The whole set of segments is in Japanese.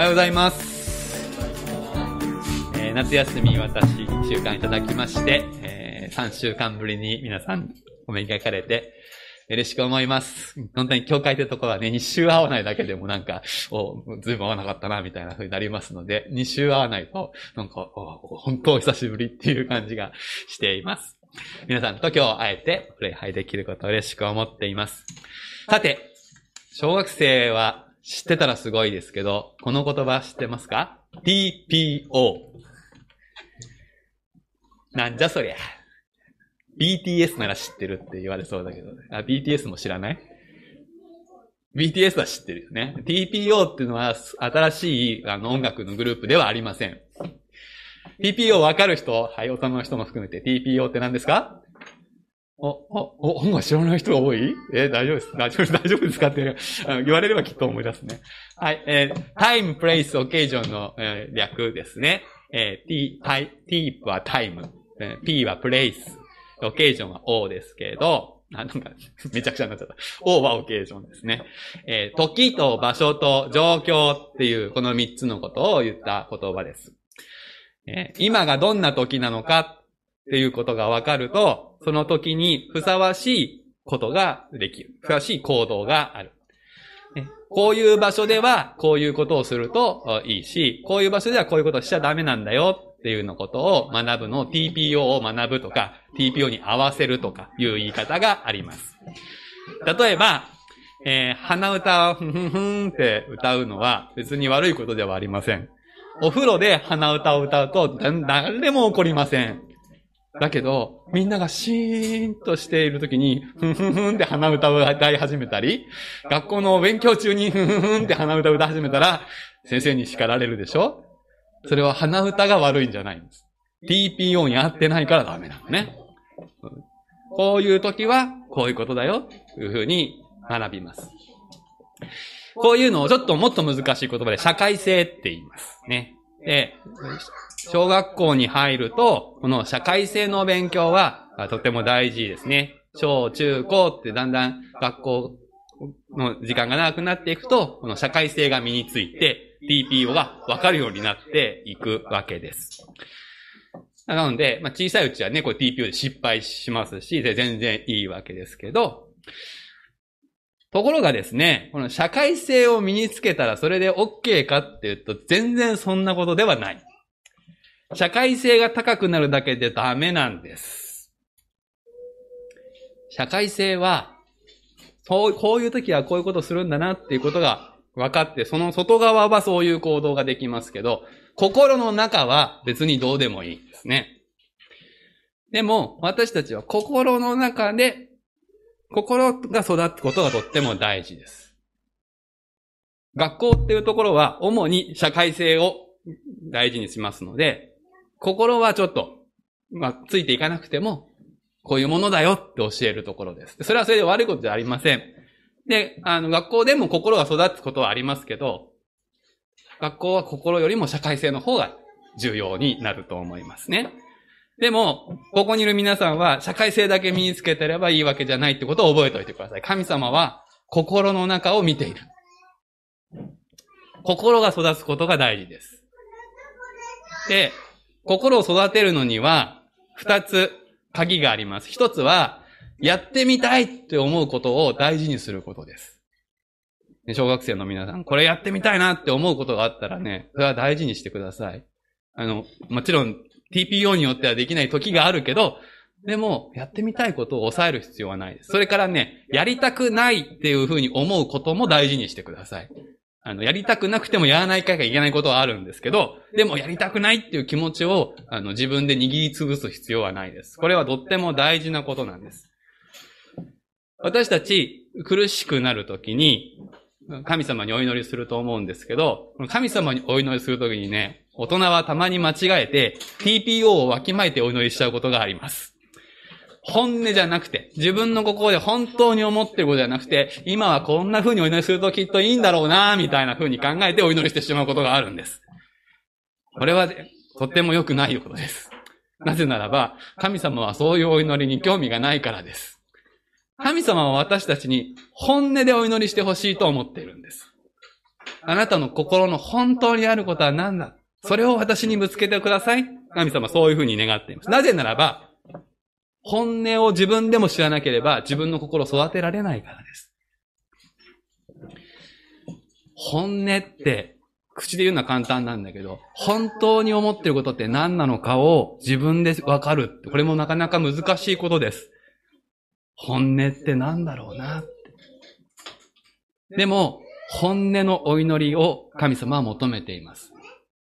おはようございます。えー夏休み私1週間いただきまして、え3週間ぶりに皆さんお目にかかれて嬉しく思います。本当に教会ってところはね、2週会わないだけでもなんか、お、ずいぶん会わなかったな、みたいな風になりますので、2週会わないと、なんか、お本当お久しぶりっていう感じがしています。皆さんと今日会えて、礼拝できることを嬉しく思っています。さて、小学生は知ってたらすごいですけど、この言葉知ってますか ?TPO。なんじゃそりゃ。BTS なら知ってるって言われそうだけど、ねあ、BTS も知らない ?BTS は知ってるよね。TPO っていうのは新しいあの音楽のグループではありません。TPO わかる人？はい、大人の人も含めて TPO って何ですか？お、お、お、音楽知らない人が多い？え大丈夫です。大丈夫です。大丈夫ですか？って言われればきっと思い出すね。はい、えー、time, place, occasion の、えー略ですね。えー、t, t は time、えー p は place、occasion は o ですけど、あ、なんか、めちゃくちゃになっちゃった。o は occasion ですね。えー時と場所と状況っていう、この三つのことを言った言葉です。えー今がどんな時なのかっていうことがわかると、その時にふさわしいことができる。ふさわしい行動がある。こういう場所ではこういうことをするといいし、こういう場所ではこういうことをしちゃダメなんだよっていうのことを学ぶの TPO を学ぶとか、TPO に合わせるとかいう言い方があります。例えば、えー鼻歌をふんふんふんって歌うのは別に悪いことではありません。お風呂で鼻歌を歌うと誰も怒りません。だけど、みんながシーンとしているときに、ふんふんふんって鼻歌を歌い始めたり、学校の勉強中にふんふんふんって鼻歌を歌い始めたら、先生に叱られるでしょ？それは鼻歌が悪いんじゃないんです。TPO に合ってないからダメなのね。こういう時は、こういうことだよ、というふうに学びます。こういうのをちょっともっと難しい言葉で社会性って言います。ね。で、小学校に入ると、この社会性の勉強はとても大事ですね。小、中、高ってだんだん学校の時間が長くなっていくと、この社会性が身について、TPO が分かるようになっていくわけです。なので、まあ、小さいうちはね、これ TPO で失敗しますし、で全然いいわけですけど、ところがですね、この社会性を身につけたらそれで OK かっていうと、全然そんなことではない。社会性が高くなるだけでダメなんです。社会性は、そう、こういう時はこういうことするんだなっていうことが分かって、その外側はそういう行動ができますけど、心の中は別にどうでもいいんですね。でも、私たちは心の中で、心が育つことがとっても大事です。学校っていうところは主に社会性を大事にしますので、心はちょっと、まあ、ついていかなくても、こういうものだよって教えるところです。それはそれで悪いことじゃありません。で、あの、学校でも心が育つことはありますけど、学校は心よりも社会性の方が重要になると思いますね。でも、ここにいる皆さんは社会性だけ身につけてればいいわけじゃないってことを覚えておいてください。神様は心の中を見ている。心が育つことが大事です。で、心を育てるのには、二つ鍵があります。一つは、やってみたいって思うことを大事にすることです。小学生の皆さん、これやってみたいなって思うことがあったらね、それは大事にしてください。あの、もちろん TPO によってはできない時があるけど、でも、やってみたいことを抑える必要はないです。それからね、やりたくないっていうふうに思うことも大事にしてください。あの、やりたくなくてもやらないかいがいけないことはあるんですけど、でもやりたくないっていう気持ちを、あの、自分で握りつぶす必要はないです。これはとっても大事なことなんです。私たち、苦しくなるときに、神様にお祈りすると思うんですけど、神様にお祈りするときにね、大人はたまに間違えて、TPO をわきまえてお祈りしちゃうことがあります。本音じゃなくて、自分の心で本当に思ってることじゃなくて、今はこんな風にお祈りするときっといいんだろうな、みたいな風に考えてお祈りしてしまうことがあるんです。これは、とっても良くないことです。なぜならば、神様はそういうお祈りに興味がないからです。神様は私たちに本音でお祈りしてほしいと思っているんです。あなたの心の本当にあることは何だ？それを私にぶつけてください。神様そういうふうに願っています。なぜならば、本音を自分でも知らなければ自分の心を育てられないからです。本音って口で言うのは簡単なんだけど、本当に思ってることって何なのかを自分でわかる。これもなかなか難しいことです。本音って何だろうなって。でも、本音のお祈りを神様は求めています。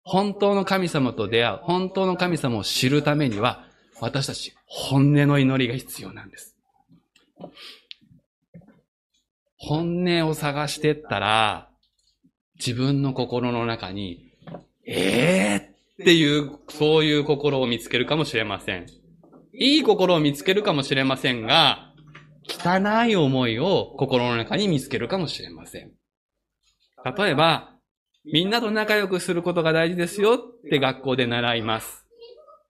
本当の神様と出会う、本当の神様を知るためには、私たち本音の祈りが必要なんです。本音を探してったら、自分の心の中に、ええー、っていう、そういう心を見つけるかもしれません。いい心を見つけるかもしれませんが、汚い思いを心の中に見つけるかもしれません。例えば、みんなと仲良くすることが大事ですよって学校で習います。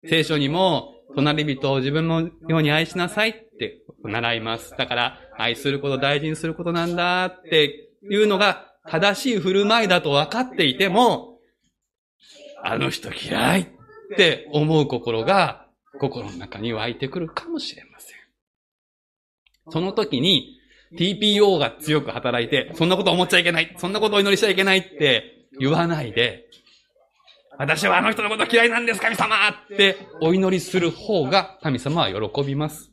聖書にも、隣人を自分のように愛しなさいって習います。だから、愛すること大事にすることなんだっていうのが正しい振る舞いだと分かっていても、あの人嫌いって思う心が心の中に湧いてくるかもしれません。その時に TPO が強く働いて、そんなこと思っちゃいけない、そんなことを祈りしちゃいけないって言わないで、私はあの人のこと嫌いなんです、神様ってお祈りする方が神様は喜びます。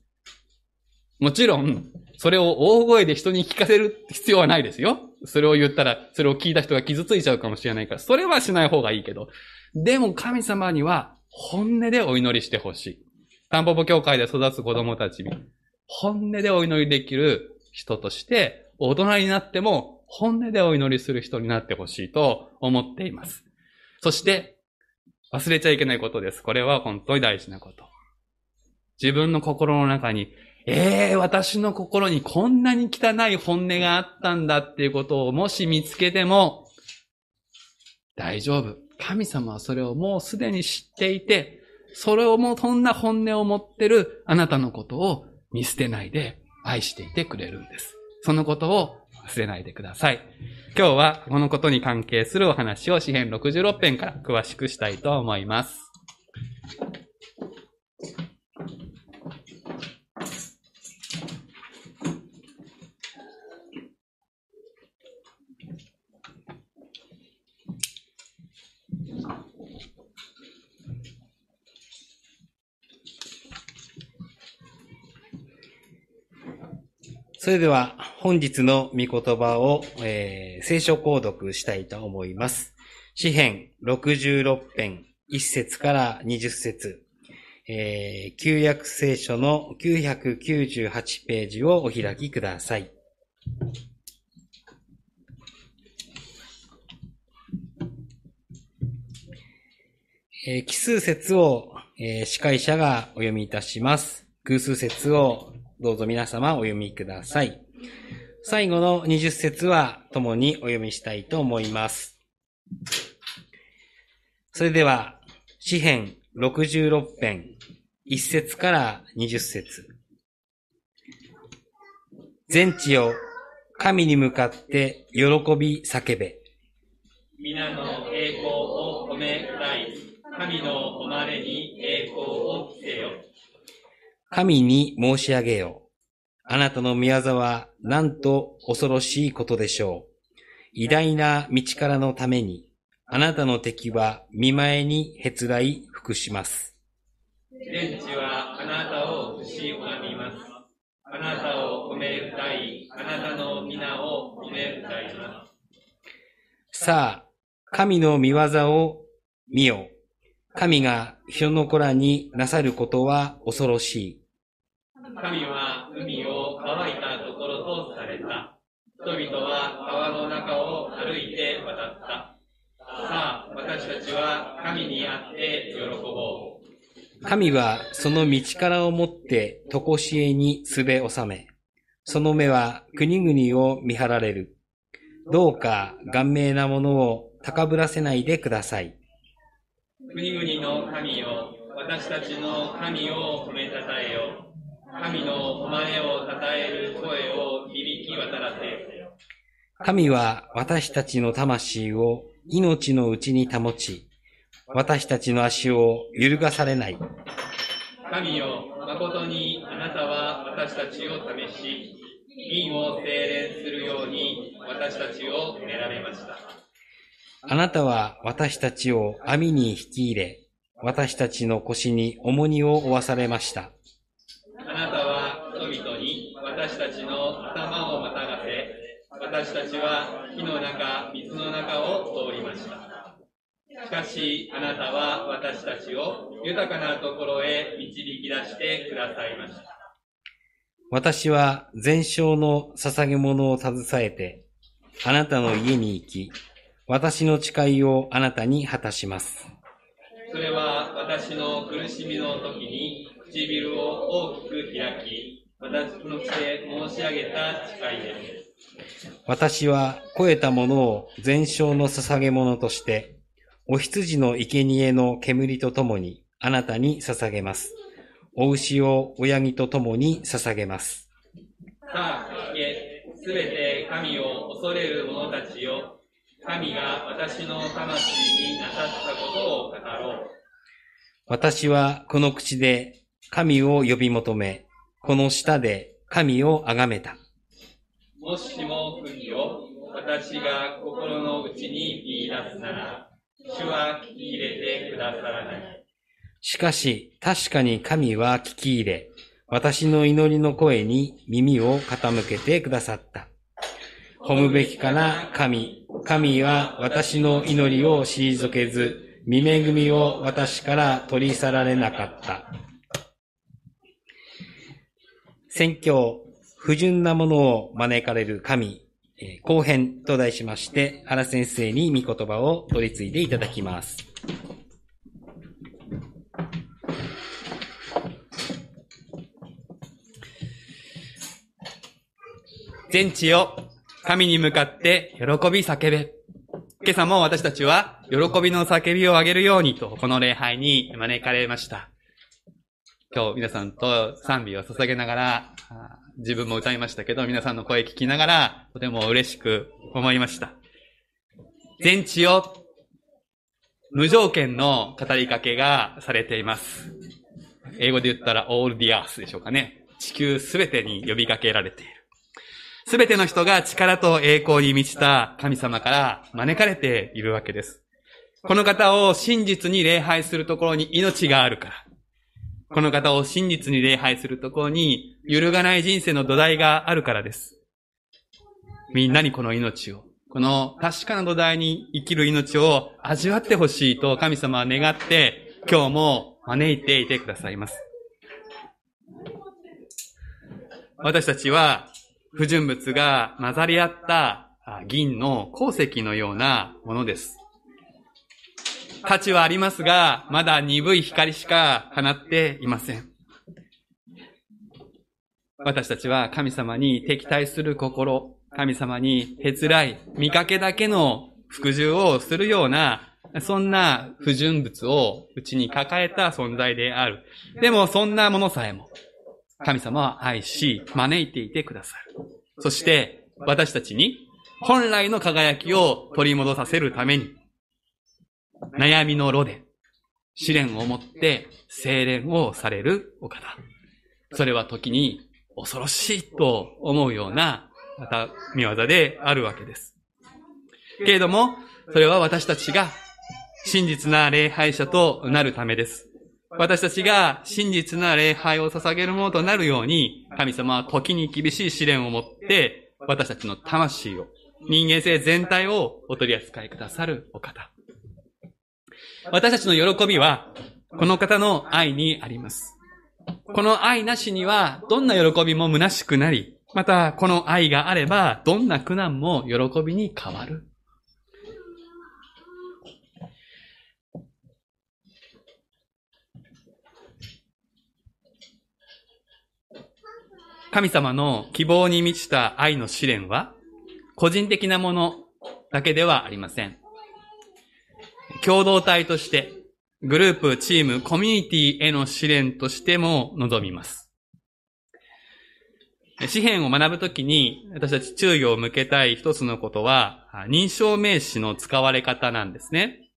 もちろん、それを大声で人に聞かせる必要はないですよ。それを言ったら、それを聞いた人が傷ついちゃうかもしれないから、それはしない方がいいけど。でも神様には本音でお祈りしてほしい。タンポポ教会で育つ子供たちに、本音でお祈りできる人として、大人になっても本音でお祈りする人になってほしいと思っています。そして、忘れちゃいけないことです。これは本当に大事なこと。自分の心の中に、ええー、私の心にこんなに汚い本音があったんだっていうことをもし見つけても、大丈夫。神様はそれをもうすでに知っていて、それをもうそんな本音を持ってるあなたのことを見捨てないで愛していてくれるんです。そのことを忘れないでください。今日はこのことに関係するお話を詩編66編から詳しくしたいと思います。それでは本日の御言葉を、えー、聖書購読したいと思います。詩編66編1節から20節、えー、旧約聖書の998ページをお開きください。えー、奇数節を、えー、司会者がお読みいたします。偶数節をどうぞ皆様お読みください。最後の20節は共にお読みしたいと思います。それでは、詩編66編、1節から20節全地を神に向かって喜び叫べ。皆の栄光を褒めたい。神の誉れに栄光を着せよ。神に申し上げよう。あなたの宮沢なんと恐ろしいことでしょう。偉大な道からのために、あなたの敵は見前にへつらい服します。天地はあなたをし拝みます。あなたを褒め歌い、あなたの皆を褒め歌います。さあ、神の見業を見よ。神が人の子らになさることは恐ろしい。神は海を乾いたと。人々は川の中を歩いて渡った。さあ、私たちは神にあって喜ぼう。神はその道からをもってとこしえにすべ収め、その目は国々を見張られる。どうか顔面なものを高ぶらせないでください。国々の神よ、私たちの神を褒めたたえよ。神の誉れを称える声を響き渡らせよ。神は私たちの魂を命のうちに保ち、私たちの足を揺るがされない。神よ、誠にあなたは私たちを試し、銀を精錬するように私たちを練られました。あなたは私たちを網に引き入れ、私たちの腰に重荷を負わされました。あなたは人々に私たちの頭をまたがせ、私たちは火の中、水の中を通りました。しかし、あなたは私たちを豊かなところへ導き出してくださいました。私は全焼の捧げ物を携えて、あなたの家に行き、私の誓いをあなたに果たします。それは私の苦しみの時に唇を大きく開き、私の口で申し上げた誓いです。私は肥えたものを全焼の捧げ物として、お羊の生贄の煙とともにあなたに捧げます。お牛を親木とともに捧げます。さあ、聞け、すべて神を恐れる者たちよ。神が私の魂になさったことを語ろう。私はこの口で神を呼び求め、この舌で神を崇めた。もしも国を私が心の内に見出すなら、主は聞き入れてくださらない。しかし、確かに神は聞き入れ、私の祈りの声に耳を傾けてくださった。褒むべきかな神。神は私の祈りを退けず、見恵みを私から取り去られなかった。宣教、不純なものを招かれる神、え後編と題しまして、原先生に御言葉を取り継いでいただきます。全地よ、神に向かって喜び叫べ。今朝も私たちは喜びの叫びを上げるようにと、この礼拝に招かれました。今日皆さんと賛美を捧げながら、自分も歌いましたけど、皆さんの声聞きながら、とても嬉しく思いました。全地よ、無条件の語りかけがされています。英語で言ったら all the earth でしょうかね。地球すべてに呼びかけられている。すべての人が力と栄光に満ちた神様から招かれているわけです。この方を真実に礼拝するところに命があるから。この方を真実に礼拝するところに揺るがない人生の土台があるからです。みんなにこの命を、この確かな土台に生きる命を味わってほしいと神様は願って今日も招いていてくださいます。私たちは不純物が混ざり合った銀の鉱石のようなものです。価値はありますが、まだ鈍い光しか放っていません。私たちは神様に敵対する心、神様にへつらい、見かけだけの服従をするような、そんな不純物をうちに抱えた存在である。でもそんなものさえも、神様は愛し、招いていてくださる。そして、私たちに本来の輝きを取り戻させるために、悩みの炉で、試練をもって精錬をされるお方。それは時に恐ろしいと思うような、また見業であるわけです。けれども、それは私たちが真実な礼拝者となるためです。私たちが真実な礼拝を捧げるものとなるように、神様は時に厳しい試練をもって、私たちの魂を、人間性全体をお取り扱いくださるお方。私たちの喜びは、この方の愛にあります。この愛なしには、どんな喜びも虚しくなり、また、この愛があれば、どんな苦難も喜びに変わる。神様の希望に満ちた愛の試練は、個人的なものだけではありません。共同体として、グループ、チーム、コミュニティへの試練としても望みます。詩篇を学ぶときに、私たち注意を向けたい一つのことは、認証名詞の使われ方なんですね。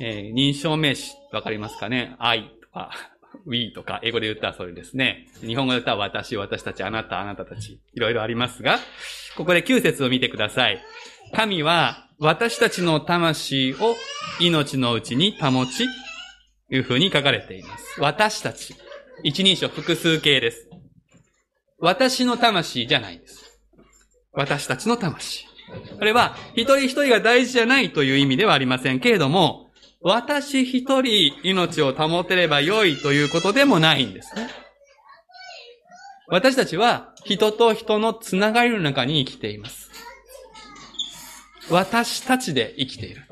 えー、認証名詞、わかりますかね ?I とか、we とか、英語で言ったらそれですね。日本語で言ったら私、私たち、あなた、あなたたち、いろいろありますが、ここで9節を見てください。神は私たちの魂を命のうちに保ち、いうふうに書かれています。私たち。一人称複数形です。私の魂じゃないんです。私たちの魂。これは、一人一人が大事じゃないという意味ではありませんけれども、私一人命を保てれば良いということでもないんですね。私たちは人と人のつながりの中に生きています。私たちで生きている。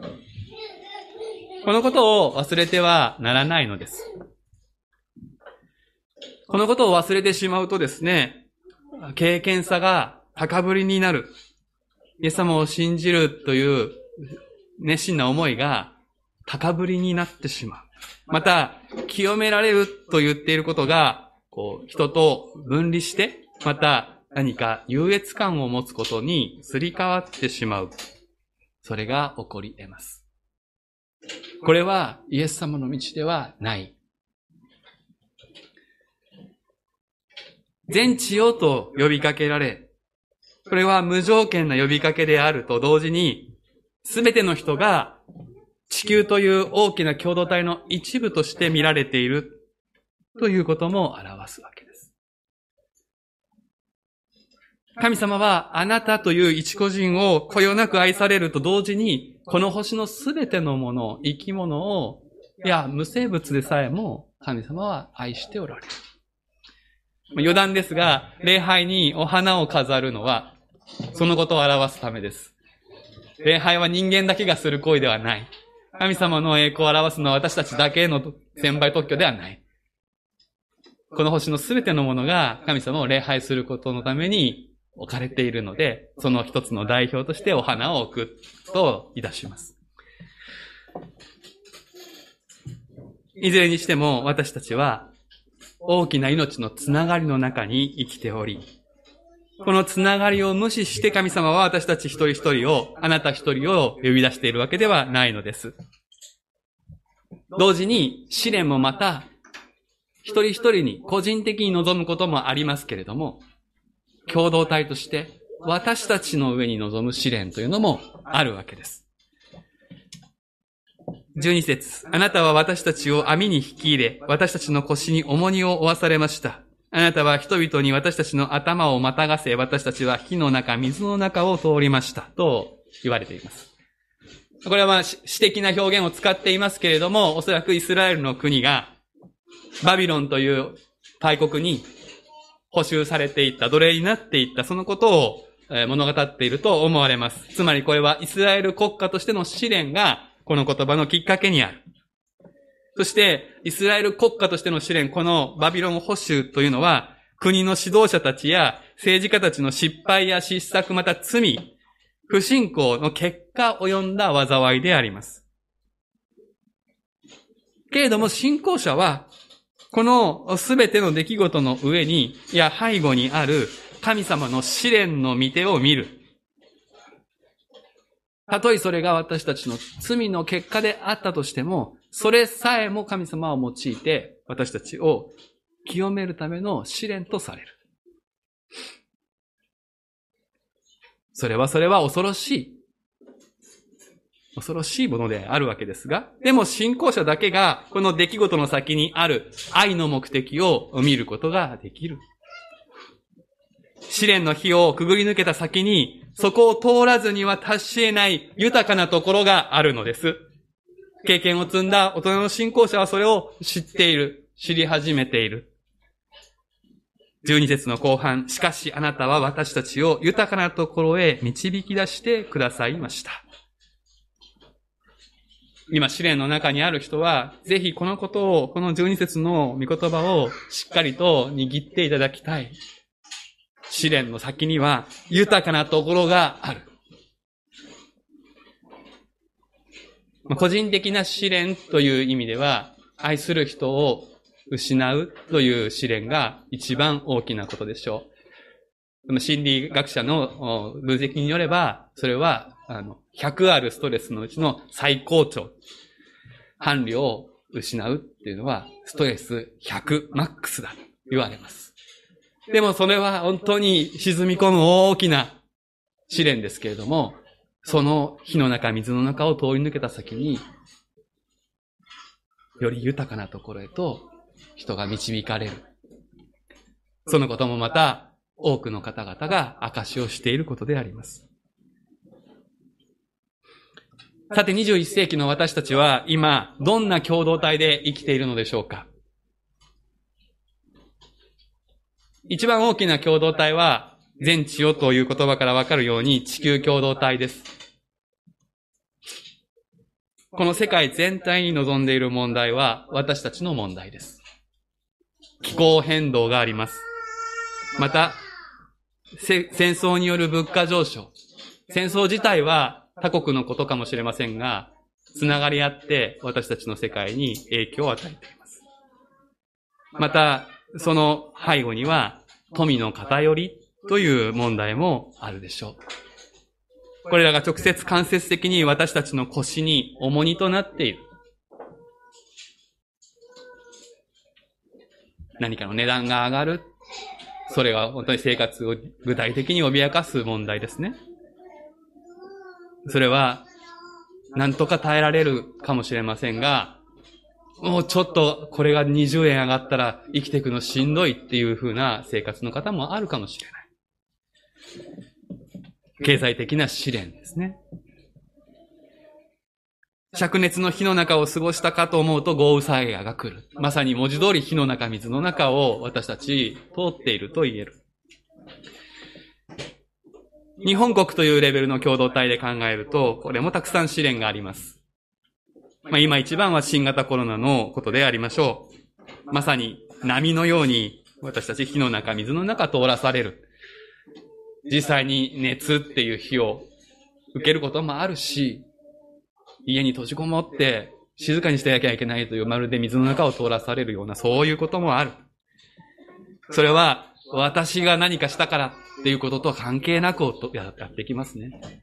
このことを忘れてはならないのです。このことを忘れてしまうとですね、経験さが高ぶりになる。イエス様を信じるという熱心な思いが高ぶりになってしまう。また、清められると言っていることが、こう、人と分離して、また何か優越感を持つことにすり替わってしまう。それが起こり得ます。これはイエス様の道ではない。全地よと呼びかけられ、これは無条件な呼びかけであると同時に、すべての人が地球という大きな共同体の一部として見られているということも表すわけです。神様はあなたという一個人をこよなく愛されると同時に、この星のすべてのもの、生き物を、いや、無生物でさえも神様は愛しておられる。余談ですが、礼拝にお花を飾るのは、そのことを表すためです。礼拝は人間だけがする行為ではない。神様の栄光を表すのは私たちだけの先輩特許ではない。この星のすべてのものが神様を礼拝することのために置かれているので、その一つの代表としてお花を置くといたします。いずれにしても私たちは大きな命のつながりの中に生きており、このつながりを無視して神様は私たち一人一人を、あなた一人を呼び出しているわけではないのです。同時に試練もまた、一人一人に個人的に望むこともありますけれども、共同体として私たちの上に望む試練というのもあるわけです。12節あなたは私たちを網に引き入れ、私たちの腰に重荷を負わされました。あなたは人々に私たちの頭をまたがせ、私たちは火の中、水の中を通りました。と言われています。これはまあ、詩的な表現を使っていますけれども、おそらくイスラエルの国が、バビロンという大国に補修されていった、奴隷になっていった、そのことを物語っていると思われます。つまりこれはイスラエル国家としての試練が、この言葉のきっかけにある。そして、イスラエル国家としての試練、このバビロン保守というのは、国の指導者たちや政治家たちの失敗や失策、また罪、不信仰の結果及んだ災いであります。けれども信仰者は、このすべての出来事の上に、いや背後にある神様の試練の御手を見る。たとえそれが私たちの罪の結果であったとしても、それさえも神様を用いて私たちを清めるための試練とされる。それはそれは恐ろしい。恐ろしいものであるわけですが、でも信仰者だけがこの出来事の先にある愛の目的を見ることができる。試練の火をくぐり抜けた先に、そこを通らずには達し得ない豊かなところがあるのです。経験を積んだ大人の信仰者はそれを知っている。知り始めている。12節の後半、しかしあなたは私たちを豊かなところへ導き出してくださいました。今、試練の中にある人は、ぜひこのことを、この12節の御言葉をしっかりと握っていただきたい。試練の先には豊かなところがある。個人的な試練という意味では、愛する人を失うという試練が一番大きなことでしょう心理学者の分析によれば、それは、あの、100あるストレスのうちの最高潮。伴侶を失うっていうのは、ストレス100マックスだと言われます。でもそれは本当に沈み込む大きな試練ですけれども、その火の中、水の中を通り抜けた先に、より豊かなところへと人が導かれる。そのこともまた多くの方々が証しをしていることであります。さて21世紀の私たちは今どんな共同体で生きているのでしょうか？一番大きな共同体は全地よという言葉からわかるように地球共同体です。この世界全体に望んでいる問題は私たちの問題です。気候変動があります。また、戦争による物価上昇。戦争自体は他国のことかもしれませんが、つながり合って私たちの世界に影響を与えています。また、その背後には富の偏りという問題もあるでしょう。これらが直接間接的に私たちの腰に重荷となっている。何かの値段が上がる。それは本当に生活を具体的に脅かす問題ですね。それは、なんとか耐えられるかもしれませんが、もうちょっとこれが20円上がったら生きていくのしんどいっていう風な生活の方もあるかもしれない。経済的な試練ですね。灼熱の火の中を過ごしたかと思うと豪雨災害が来る。まさに文字通り火の中、水の中を私たち通っていると言える。日本国というレベルの共同体で考えると、これもたくさん試練があります。まあ、今一番は新型コロナのことでありましょう。まさに波のように私たち火の中、水の中通らされる。実際に熱っていう火を受けることもあるし、家に閉じこもって静かにしてなきゃいけないというまるで水の中を通らされるようなそういうこともある。それは私が何かしたからっていうことと関係なくやってきますね。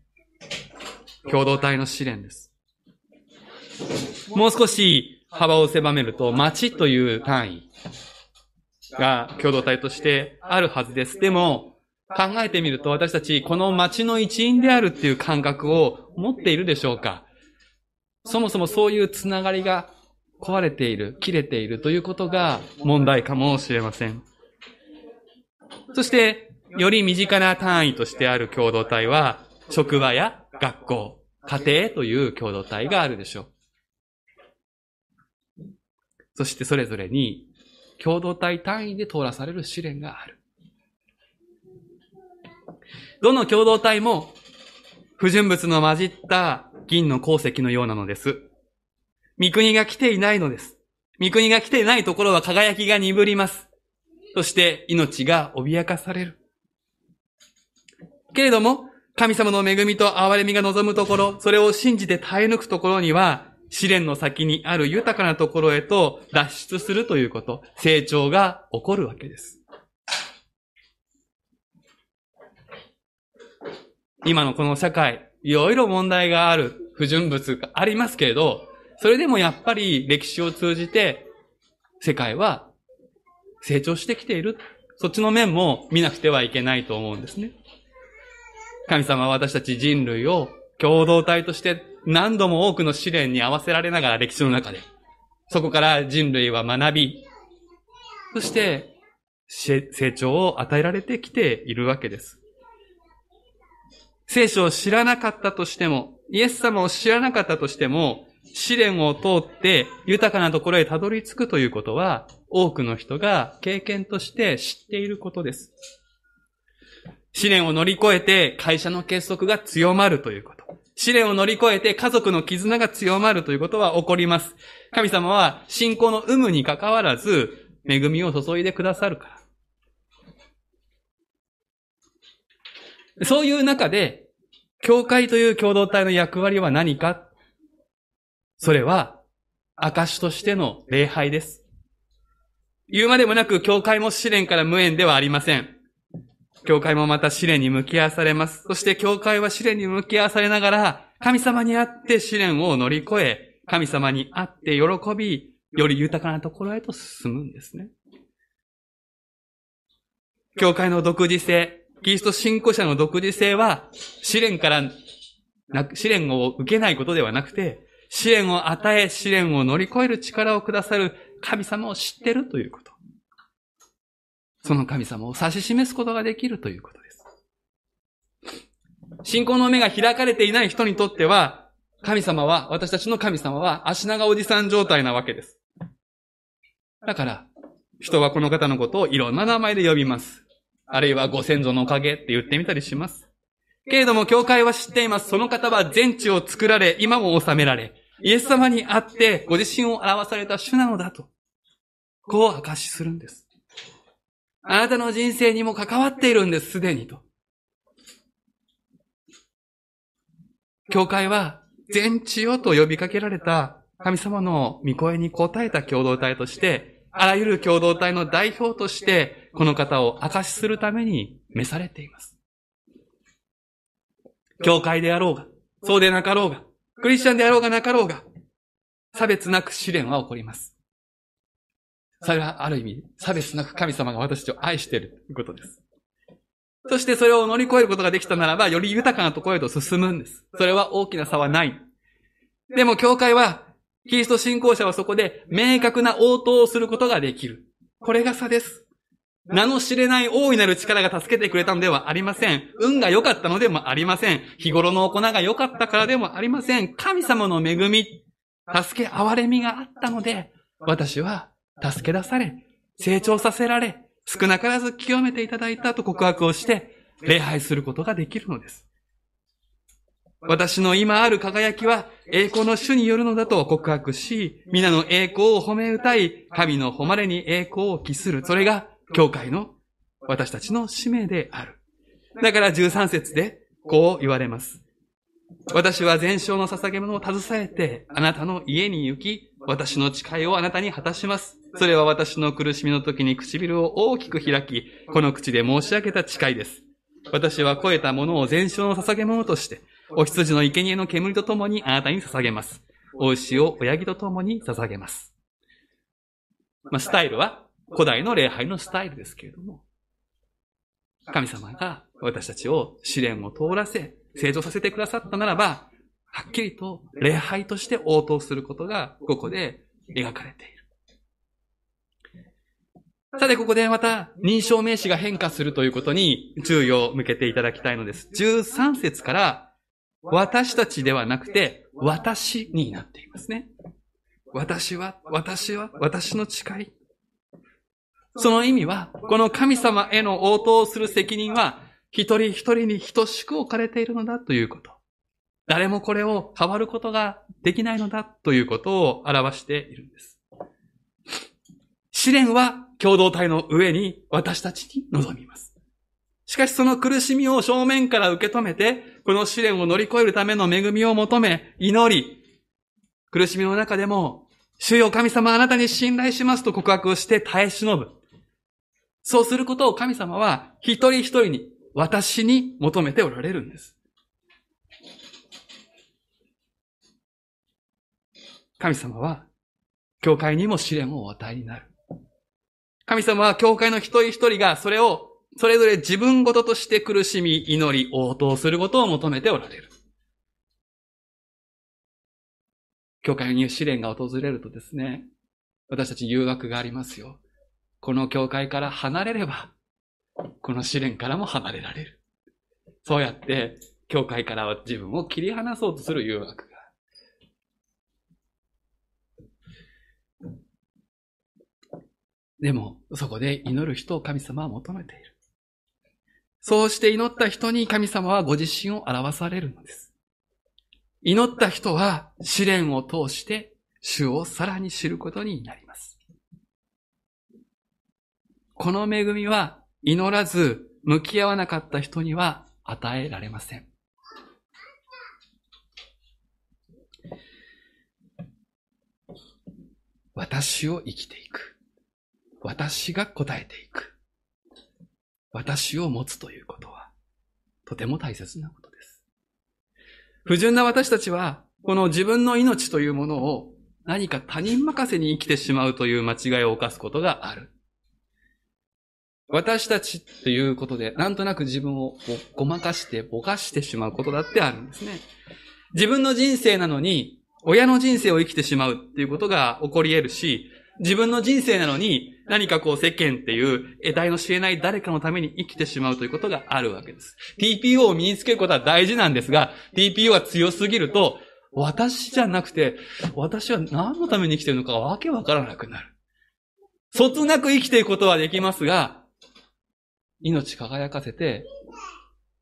共同体の試練です。もう少し幅を狭めると、町という単位が共同体としてあるはずです。でも、考えてみると私たちこの町の一員であるっていう感覚を持っているでしょうかそもそもそういうつながりが壊れている、切れているということが問題かもしれません。そして、より身近な単位としてある共同体は、職場や学校、家庭という共同体があるでしょう。そしてそれぞれに共同体単位で通らされる試練がある。どの共同体も不純物の混じった銀の鉱石のようなのです。三国が来ていないのです。三国が来ていないところは輝きが鈍ります。そして命が脅かされる。けれども、神様の恵みと憐れみが望むところ、それを信じて耐え抜くところには、試練の先にある豊かなところへと脱出するということ、成長が起こるわけです。今のこの社会、いろいろ問題がある不純物がありますけれど、それでもやっぱり歴史を通じて世界は成長してきている。そっちの面も見なくてはいけないと思うんですね。神様は私たち人類を共同体として何度も多くの試練に合わせられながら歴史の中で、そこから人類は学び、そして成長を与えられてきているわけです。聖書を知らなかったとしても、イエス様を知らなかったとしても、試練を通って豊かなところへたどり着くということは、多くの人が経験として知っていることです。試練を乗り越えて会社の結束が強まるということ。試練を乗り越えて家族の絆が強まるということは起こります。神様は信仰の有無に関わらず恵みを注いでくださるから。そういう中で、教会という共同体の役割は何か？それは、証としての礼拝です。言うまでもなく、教会も試練から無縁ではありません。教会もまた試練に向き合わされます。そして教会は試練に向き合わされながら、神様にあって試練を乗り越え、神様にあって喜び、より豊かなところへと進むんですね。教会の独自性、キリスト信仰者の独自性は、試練から、試練を受けないことではなくて、試練を与え、試練を乗り越える力をくださる神様を知ってるということ。その神様を指し示すことができるということです。信仰の目が開かれていない人にとっては、神様は、私たちの神様は足長おじさん状態なわけです。だから、人はこの方のことをいろんな名前で呼びます。あるいはご先祖のおかげって言ってみたりします。けれども、教会は知っています。その方は全地を作られ、今も治められ、イエス様に会ってご自身を表された主なのだと、こう証しするんです。あなたの人生にも関わっているんです、すでにと。教会は全地よと呼びかけられた神様の御声に応えた共同体として、あらゆる共同体の代表として、この方を証しするために召されています。教会であろうが、そうでなかろうが、クリスチャンであろうがなかろうが、差別なく試練は起こります。それはある意味、差別なく神様が私たちを愛しているということです。そしてそれを乗り越えることができたならば、より豊かなところへと進むんです。それは大きな差はない。でも教会はキリスト信仰者はそこで明確な応答をすることができる。これが差です。名の知れない大いなる力が助けてくれたのではありません。運が良かったのでもありません。日頃の行いが良かったからでもありません。神様の恵み、助け、憐れみがあったので、私は助け出され、成長させられ、少なからず清めていただいたと告白をして、礼拝することができるのです。私の今ある輝きは栄光の主によるのだと告白し、皆の栄光を褒め歌い、神の誉れに栄光を期する。それが、教会の私たちの使命である。だから13節で、こう言われます。私は全焼の捧げ物を携えて、あなたの家に行き、私の誓いをあなたに果たします。それは私の苦しみの時に唇を大きく開き、この口で申し上げた誓いです。私は超えたものを全焼の捧げ物として、お羊の生贄の煙とともにあなたに捧げます。お牛を親木とともに捧げます。まあ、スタイルは古代の礼拝のスタイルですけれども、神様が私たちを試練を通らせ、成長させてくださったならば、はっきりと礼拝として応答することがここで描かれている。さて、ここでまた認証名詞が変化するということに注意を向けていただきたいのです。13節から私たちではなくて、私になっていますね。私は、私は、私の誓い。その意味は、この神様への応答をする責任は、一人一人に等しく置かれているのだということ。誰もこれを変わることができないのだということを表しているんです。試練は共同体の上に私たちに臨みます。しかしその苦しみを正面から受け止めて、この試練を乗り越えるための恵みを求め、祈り、苦しみの中でも、主よ神様あなたに信頼しますと告白をして耐え忍ぶ。そうすることを神様は一人一人に、私に求めておられるんです。神様は、教会にも試練をお与えになる。神様は教会の一人一人がそれをそれぞれ自分ごととして苦しみ、祈り、応答することを求めておられる。教会に試練が訪れるとですね、私たち誘惑がありますよ。この教会から離れれば、この試練からも離れられる。そうやって、教会からは自分を切り離そうとする誘惑が。でも、そこで祈る人を神様は求めている。そうして祈った人に神様はご自身を表されるのです。祈った人は試練を通して主をさらに知ることになります。この恵みは祈らず向き合わなかった人には与えられません。私を生きていく。私が答えていく。私を持つということは、とても大切なことです。不純な私たちは、この自分の命というものを何か他人任せに生きてしまうという間違いを犯すことがある。私たちっていうことで、なんとなく自分をごまかしてぼかしてしまうことだってあるんですね。自分の人生なのに、親の人生を生きてしまうっていうことが起こり得るし、自分の人生なのに何かこう世間っていう得体の知れない誰かのために生きてしまうということがあるわけです。TPO を身につけることは大事なんですが、TPO が強すぎると、私じゃなくて、私は何のために生きてるのかわけわからなくなる。そつなく生きていくことはできますが、命輝かせて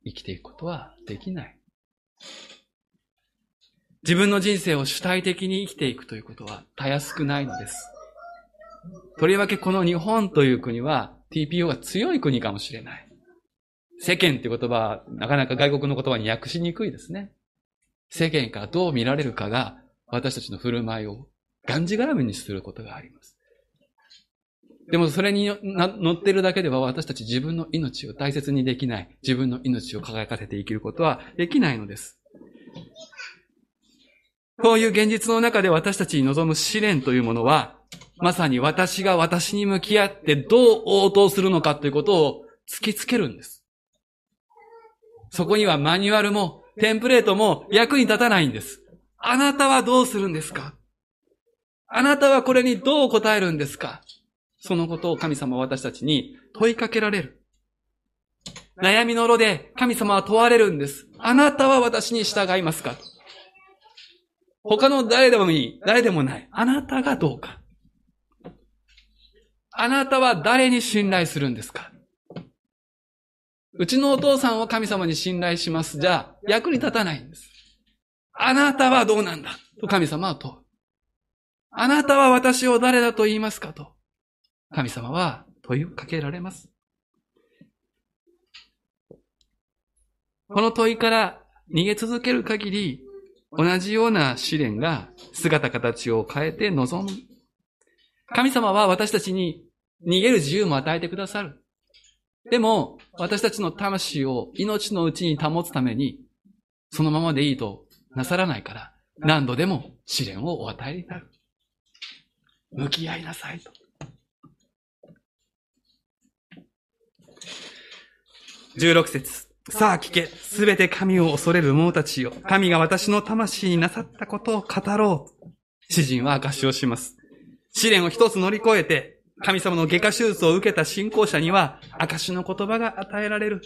生きていくことはできない。自分の人生を主体的に生きていくということはたやすくないのです。とりわけこの日本という国は TPO が強い国かもしれない。世間って言葉はなかなか外国の言葉に訳しにくいですね。世間からどう見られるかが私たちの振る舞いをがんじがらめにすることがあります。でもそれに乗ってるだけでは私たち自分の命を大切にできない。自分の命を輝かせて生きることはできないのです。こういう現実の中で私たちに望む試練というものは、まさに私が私に向き合ってどう応答するのかということを突きつけるんです。そこにはマニュアルもテンプレートも役に立たないんです。あなたはどうするんですか？あなたはこれにどう答えるんですか？そのことを神様は私たちに問いかけられる。悩みの炉で神様は問われるんです。あなたは私に従いますか？他の誰でもいい、誰でもない。あなたがどうか。あなたは誰に信頼するんですか？うちのお父さんは神様に信頼します。じゃあ、役に立たないんです。あなたはどうなんだ？と神様は問う。あなたは私を誰だと言いますか？と。神様は問いをかけられます。この問いから逃げ続ける限り、同じような試練が姿形を変えて臨む。神様は私たちに逃げる自由も与えてくださる。でも、私たちの魂を命のうちに保つために、そのままでいいとなさらないから、何度でも試練をお与えになる。向き合いなさいと。16節さあ聞け、すべて神を恐れる者たちよ。神が私の魂になさったことを語ろう。詩人は証しをします。試練を一つ乗り越えて、神様の外科手術を受けた信仰者には、証の言葉が与えられる。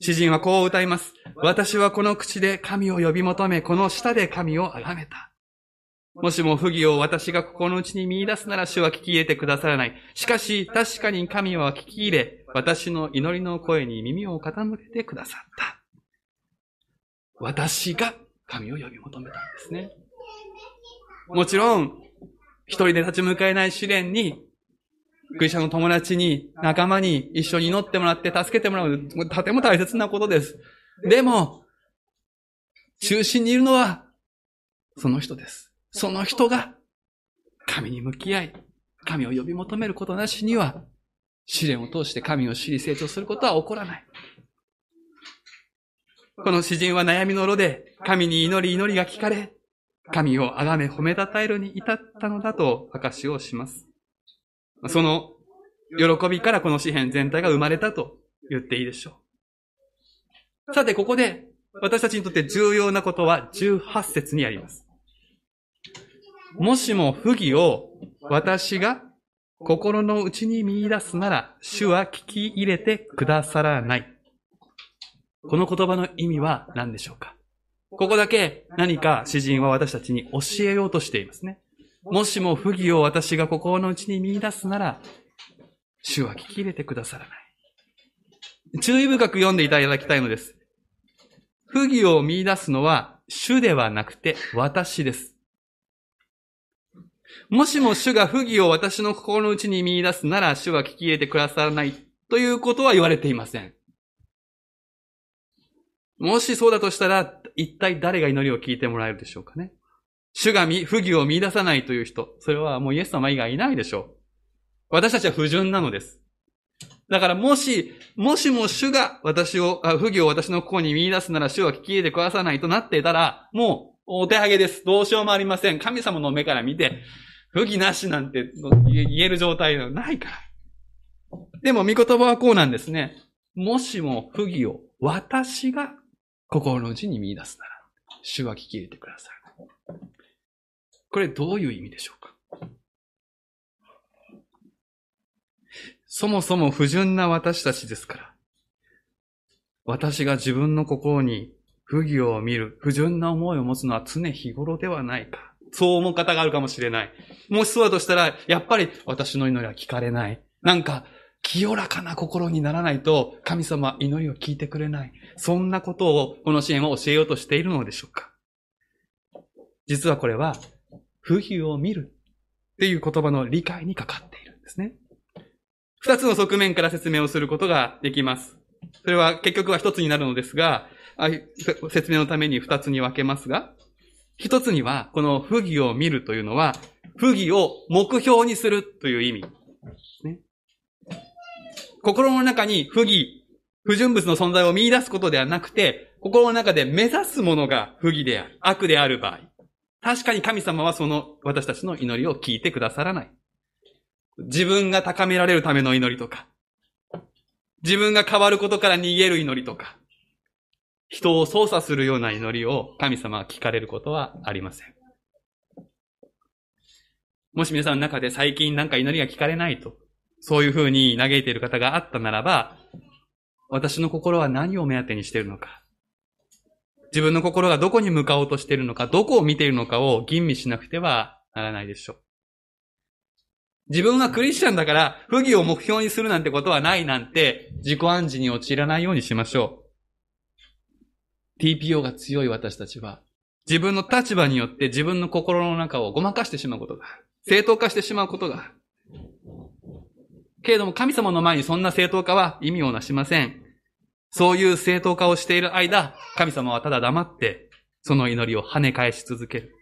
詩人はこう歌います。私はこの口で神を呼び求め、この舌で神を崇めた。もしも不義を私が心の内に見出すなら主は聞き入れてくださらない。しかし、確かに神は聞き入れ、私の祈りの声に耳を傾けてくださった。私が神を呼び求めたんですね。もちろん、一人で立ち向かえない試練に、クリスチャンの友達に、仲間に一緒に祈ってもらって助けてもらう、とても大切なことです。でも、中心にいるのは、その人です。その人が、神に向き合い、神を呼び求めることなしには、試練を通して神を知り成長することは起こらない。この詩人は悩みの炉で、神に祈り祈りが聞かれ、神を崇め褒めたたえるに至ったのだと証しをします。その喜びからこの詩篇全体が生まれたと言っていいでしょう。さて、ここで私たちにとって重要なことは18節にあります。もしも不義を私が心の内に見出すなら、主は聞き入れてくださらない。この言葉の意味は何でしょうか？ここだけ何か詩人は私たちに教えようとしていますね。もしも不義を私が心の内に見出すなら、主は聞き入れてくださらない。注意深く読んでいただきたいのです。不義を見出すのは主ではなくて私です。もしも主が不義を私の心の内に見出すなら主は聞き入れてくださらないということは言われていません。もしそうだとしたら、一体誰が祈りを聞いてもらえるでしょうかね。主が不義を見出さないという人、それはもうイエス様以外いないでしょう。私たちは不純なのです。だからもし、もしも主が私を、あ不義を私の心に見出すなら主は聞き入れてくださないとなっていたら、もうお手上げです。どうしようもありません。神様の目から見て、不義なしなんて言える状態はないから。でも、御言葉はこうなんですね。もしも不義を私が心の内に見出すなら、主は聞き入れてください。これどういう意味でしょうか？そもそも不純な私たちですから。私が自分の心に不義を見る、不純な思いを持つのは常日頃ではないか。そう思う方があるかもしれない。もしそうだとしたら、やっぱり私の祈りは聞かれない。なんか、清らかな心にならないと、神様は祈りを聞いてくれない。そんなことを、この支援を教えようとしているのでしょうか。実はこれは、不義を見るっていう言葉の理解にかかっているんですね。二つの側面から説明をすることができます。それは結局は一つになるのですが、説明のために二つに分けますが、一つには、この不義を見るというのは、不義を目標にするという意味。心の中に不義、不純物の存在を見出すことではなくて、心の中で目指すものが不義である、悪である場合、確かに神様はその私たちの祈りを聞いてくださらない。自分が高められるための祈りとか、自分が変わることから逃げる祈りとか、人を操作するような祈りを神様は聞かれることはありません。もし皆さんの中で最近なんか祈りが聞かれないと、そういうふうに嘆いている方があったならば、私の心は何を目当てにしているのか、自分の心がどこに向かおうとしているのか、どこを見ているのかを吟味しなくてはならないでしょう。自分はクリスチャンだから、不義を目標にするなんてことはないなんて、自己暗示に陥らないようにしましょう。TPO が強い私たちは、自分の立場によって自分の心の中をごまかしてしまうことが、正当化してしまうことが、けれども神様の前にそんな正当化は意味をなしません。そういう正当化をしている間、神様はただ黙って、その祈りを跳ね返し続ける。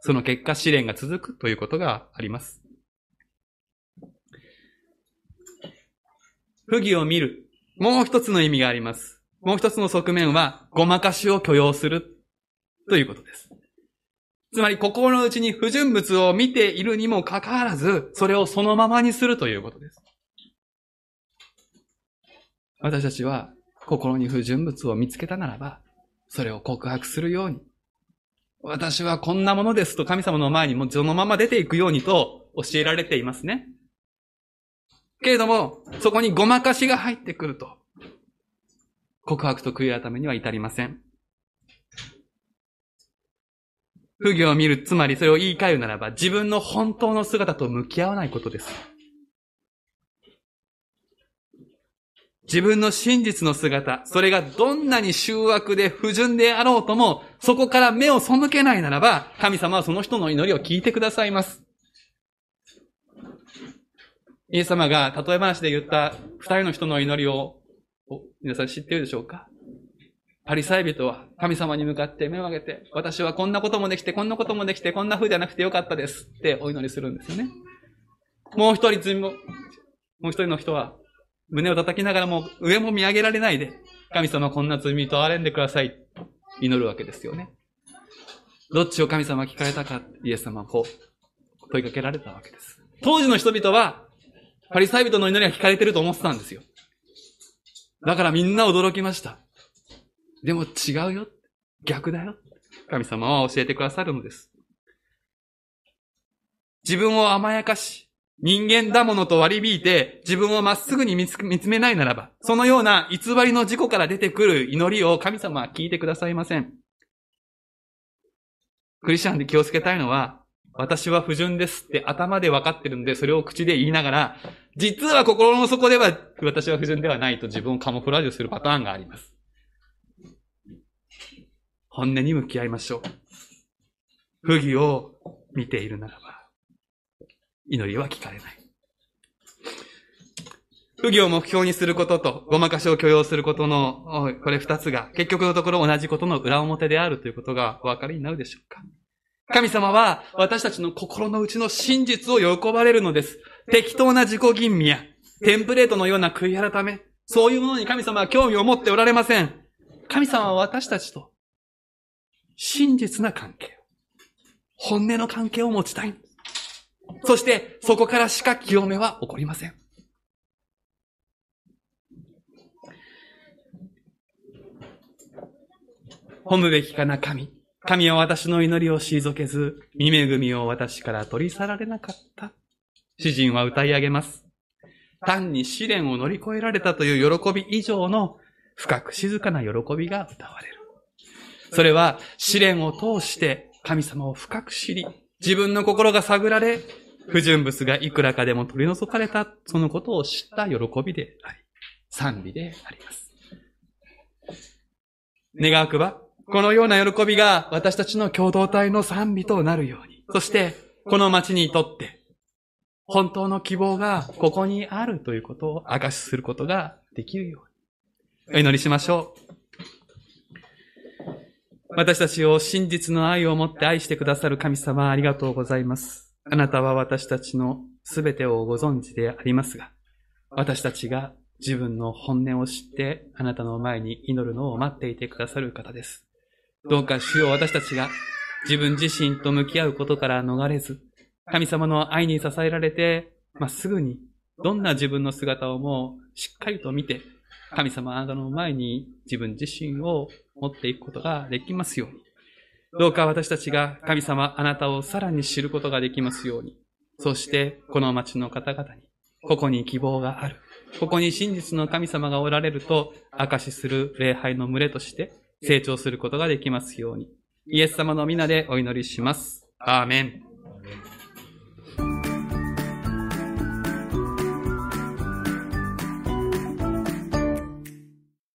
その結果、試練が続くということがあります。不義を見る。もう一つの意味があります。もう一つの側面は、ごまかしを許容する。ということです。つまり、心の内に不純物を見ているにもかかわらず、それをそのままにするということです。私たちは、心に不純物を見つけたならば、それを告白するように。私はこんなものですと神様の前にもそのまま出ていくようにと教えられていますね。けれども、そこにごまかしが入ってくると、告白と悔い改めには至りません。不義を見る、つまりそれを言い換えるならば、自分の本当の姿と向き合わないことです。自分の真実の姿、それがどんなに醜悪で不純であろうとも、そこから目を背けないならば、神様はその人の祈りを聞いてくださいます。イエス様が例え話で言った二人の人の祈りを、皆さん知っているでしょうか？パリサイ人は神様に向かって目を上げて、私はこんなこともできて、こんなこともできて、こんな風じゃなくてよかったですってお祈りするんですよね。もう一人罪も、もう一人の人は胸を叩きながらも上も見上げられないで、神様こんな罪に問われんでください。祈るわけですよね。どっちを神様聞かれたか、イエス様はこう問いかけられたわけです。当時の人々は、パリサイ人の祈りが聞かれてると思ってたんですよ。だからみんな驚きました。でも違うよ。逆だよ。神様は教えてくださるのです。自分を甘やかし、人間だものと割り引いて、自分をまっすぐに見つめないならば、そのような偽りの事故から出てくる祈りを神様は聞いてくださいません。クリスチャンで気をつけたいのは、私は不純ですって頭で分かってるんで、それを口で言いながら、実は心の底では私は不純ではないと自分をカモフラージュするパターンがあります。本音に向き合いましょう。不義を見ているならば、祈りは聞かれない。不義を目標にすることと、ごまかしを許容することの、これ二つが、結局のところ同じことの裏表であるということがお分かりになるでしょうか。神様は私たちの心の内の真実を喜ばれるのです。適当な自己吟味や、テンプレートのような悔い改め、そういうものに神様は興味を持っておられません。神様は私たちと真実な関係、本音の関係を持ちたい。そして、そこからしか清めは起こりません。褒むべきかな神。神は私の祈りを退けず、見恵みを私から取り去られなかった。詩人は歌い上げます。単に試練を乗り越えられたという喜び以上の深く静かな喜びが歌われる。それは試練を通して神様を深く知り、自分の心が探られ、不純物がいくらかでも取り除かれた、そのことを知った喜びであり、賛美であります。願わくば、このような喜びが私たちの共同体の賛美となるように、そして、この町にとって、本当の希望がここにあるということを証しすることができるように。お祈りしましょう。私たちを真実の愛を持って愛してくださる神様ありがとうございます。あなたは私たちのすべてをご存知でありますが、私たちが自分の本音を知ってあなたの前に祈るのを待っていてくださる方です。どうか主よ私たちが自分自身と向き合うことから逃れず、神様の愛に支えられて、まっすぐにどんな自分の姿をもしっかりと見て、神様あなたの前に自分自身を持っていくことができますように。どうか私たちが神様あなたをさらに知ることができますように。そしてこの町の方々に、ここに希望がある。ここに真実の神様がおられると証しする礼拝の群れとして成長することができますように。イエス様の皆でお祈りします。アーメン。